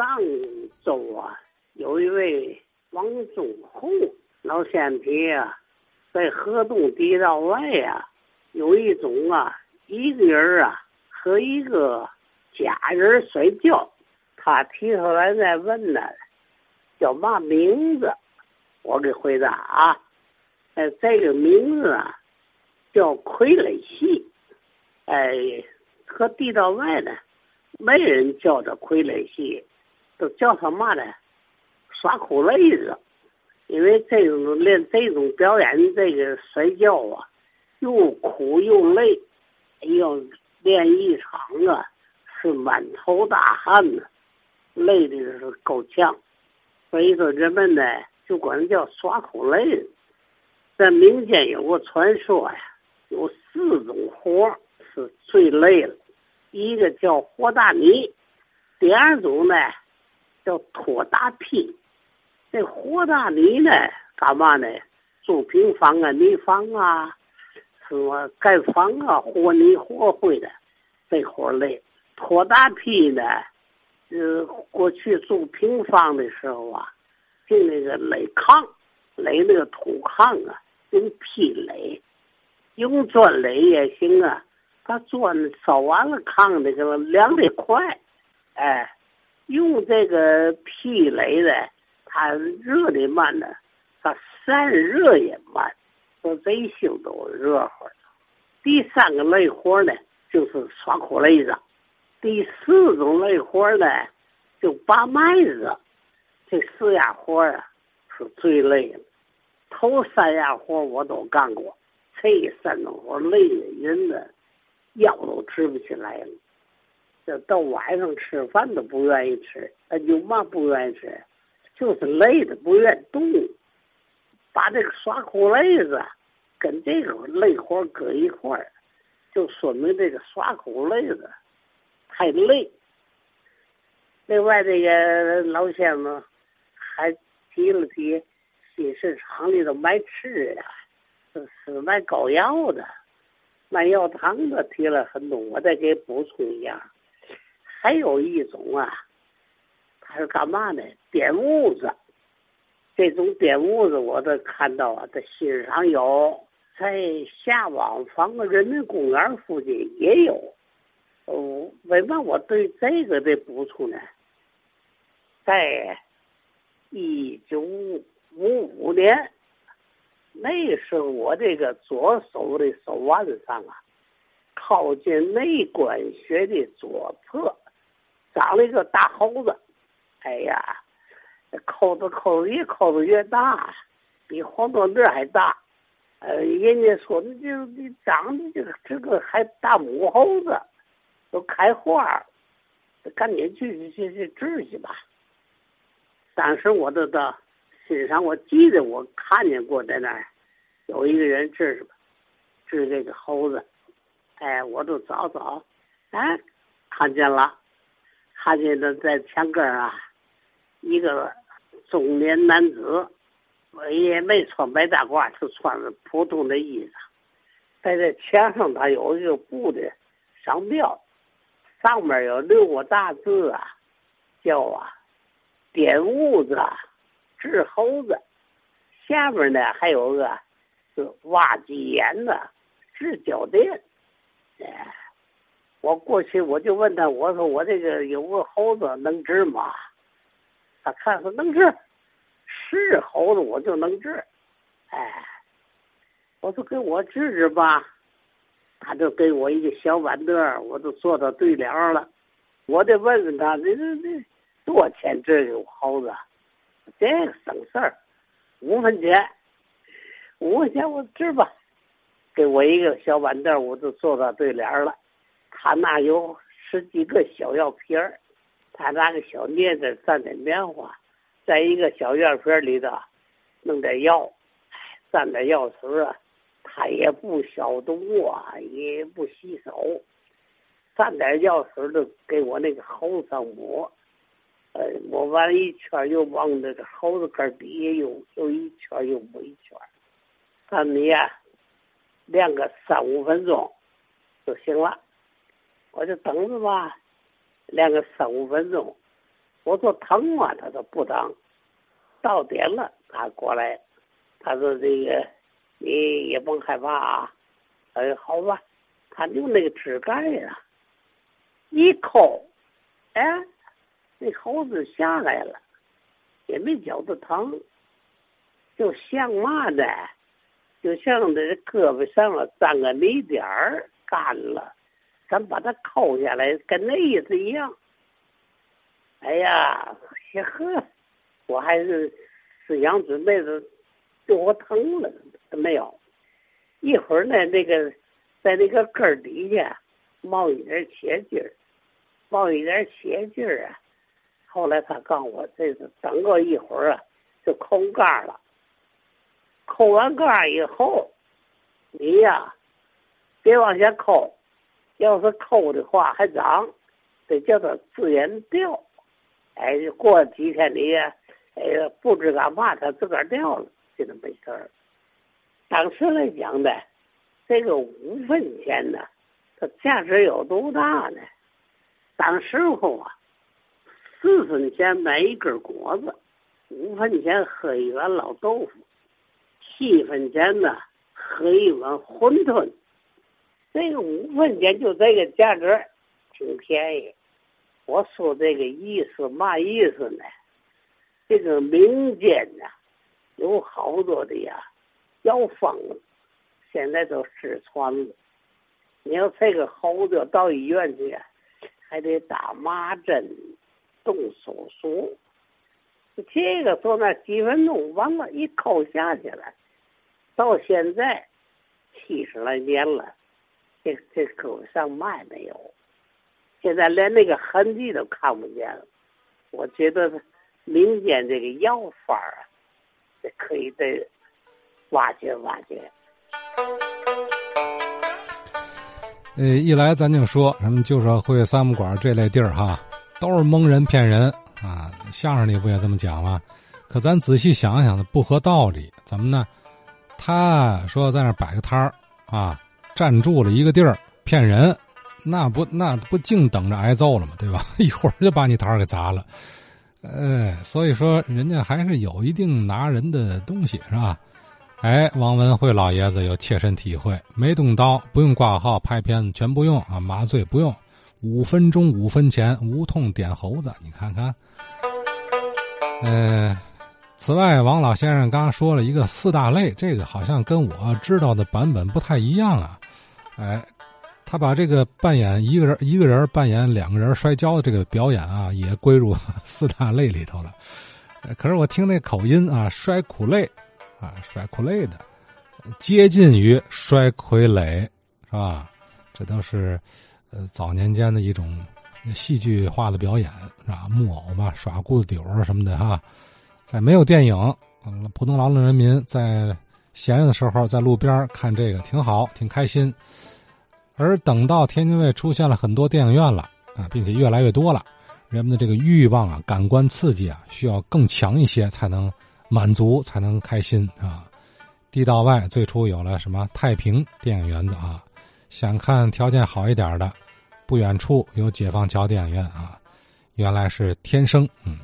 上周啊，有一位王忠红老先皮啊，在河东地道外啊，有一种啊，一个人啊和一个假人睡觉，他提出来再问呢，叫嘛名字？我给回答啊，呃，这个名字啊叫傀儡戏，哎，和地道外呢。没人叫这傀儡戏，都叫他嘛呢？耍苦累子。因为这种练这种表演，这个摔跤啊，又苦又累，要练一场啊，是满头大汗呢，累的是够呛。所以说，人们呢就管叫耍苦累子。在民间有个传说呀，有四种活是最累了。一个叫和大泥，第二种呢叫拖大坯。这和大泥呢，干嘛呢？筑平房啊、泥房啊，什么盖房啊、和泥和灰的，这活累。拖大坯呢，呃，过去筑平房的时候啊，就那个垒炕，垒那个土炕啊，用坯垒，用砖垒也行啊。他砖烧完了，炕那个凉的快，哎，用这个屁雷的，它热的慢呢，它散热也慢，说这性都热乎。第三个累活呢，就是耍苦累子；第四种累活呢，就拔麦子。这四样活啊，是最累的。头三样活我都干过，这三种活累的人呢。腰都直不起来了，这到晚上吃饭都不愿意吃，那有嘛不愿意吃？就是累的不愿意动。把这个耍苦累子跟这个累活搁一块儿，就说明这个耍苦累子太累。另外，这个老先生还提了提新市场里头卖吃的，是是卖膏药的。卖药汤的提了很多，我再给补充一下。还有一种啊，他是干嘛呢？点痦子。这种点痦子，我都看到啊，在新上有，在下望坊人民公园附近也有。哦，为嘛我对这个的补充呢？在一九五五年。那时候我这个左手的手腕上啊，靠近内关穴的左侧，长了一个大猴子。哎呀，扣子扣子越扣子越大，比黄豆粒还大。呃，人家说你这你长的这个这个还大母猴子，都开花儿，赶紧去去去去治去吧。当时我都到。身上我记得我看见过在那儿有一个人治治这个猴子，哎，我都找找，哎，看见了，看见他在墙根啊，一个中年男子，我也没穿白大褂，就穿着普通的衣裳，在这墙上他有一个布的商标，上面有六个大字啊，叫啊，点痦子。治猴子，下边呢还有个是挖鸡眼的治脚垫。哎，我过去我就问他，我说我这个有个猴子能治吗？他看说能治，是猴子我就能治。哎，我说给我治治吧，他就给我一个小板凳，我就坐到对联了。我得问问他，这这这多少钱治个猴子？这个省事儿，五分钱，五分钱我治吧，给我一个小板凳，我就坐到对联了。他那有十几个小药瓶儿，他拿个小镊子蘸点棉花，在一个小药瓶里头弄点药，蘸点药水啊，他也不消毒啊，也不洗手，蘸点药水就给我那个喉上抹。呃，抹完一圈，又往那个猴子根底下又又一圈，又抹一圈。他你呀，练个三五分钟就行了。我就等着吧，练个三五分钟，我说疼吗？他说不疼。到点了，他过来，他说这个你也甭害怕啊。哎，好吧，他用那个指盖呀，一抠，哎，那猴子下来了，也没觉得疼，就像嘛呢？就像这胳膊上了沾个泥点儿，干了，咱把它抠下来，跟那意思一样。哎呀，呵，我还是思想准备着，就我疼了，没有。一会儿呢，那个在那个根儿底下冒一点血劲儿，冒一点血劲儿啊。后来他告诉我，这是等个一会儿啊，就抠干了。抠完干以后，你呀，别往下抠，要是抠的话还长，得叫它自然掉。哎，过几天你呀，哎呀，不知干嘛，它自个儿掉了，就那么事儿。当时来讲呢，这个五分钱呢，它价值有多大呢？当时候啊，四分钱买一根果子，五分钱喝一碗老豆腐。七分钱呢，喝一碗馄饨，这个五分钱就这个价格，挺便宜。我说这个意思嘛意思呢？这个民间呢，有好多的呀，药方，现在都失传了。你要这个猴子到医院去，还得打麻针、动手术。这个说那几分钟完了，一抠下去了。到现在七十来年了，这这狗上麦没有，现在连那个痕迹都看不见了。我觉得民间这个药方啊，这可以再挖掘挖掘。呃，一来咱就说什么旧社会、三不管这类地儿哈，都是蒙人骗人啊。相声里不也这么讲吗？可咱仔细想想呢，不合道理。怎么呢？他说在那摆个摊儿啊，站住了一个地儿骗人，那不那不净等着挨揍了吗？对吧？一会儿就把你摊儿给砸了。哎，所以说人家还是有一定拿人的东西是吧？哎，王文慧老爷子有切身体会，没动刀，不用挂号拍片子，全不用啊，麻醉不用，五分钟五分钱，无痛点猴子，你看看，嗯。此外，王老先生刚刚说了一个四大类，这个好像跟我知道的版本不太一样啊。哎，他把这个扮演一个人一个人扮演两个人摔跤的这个表演啊，也归入 四大类里头了。可是我听那口音啊，摔苦累啊，摔苦累的，接近于摔傀儡，是吧？这都是呃早年间的一种戏剧化的表演，是吧？木偶嘛，耍骨子儿什么的哈。在没有电影，普通劳动人民在闲着的时候，在路边看这个挺好，挺开心。而等到天津卫出现了很多电影院了啊，并且越来越多了，人们的这个欲望啊、感官刺激啊，需要更强一些才能满足，才能开心啊。地道外最初有了什么太平电影院子啊，想看条件好一点的，不远处有解放桥电影院啊，原来是天生，嗯。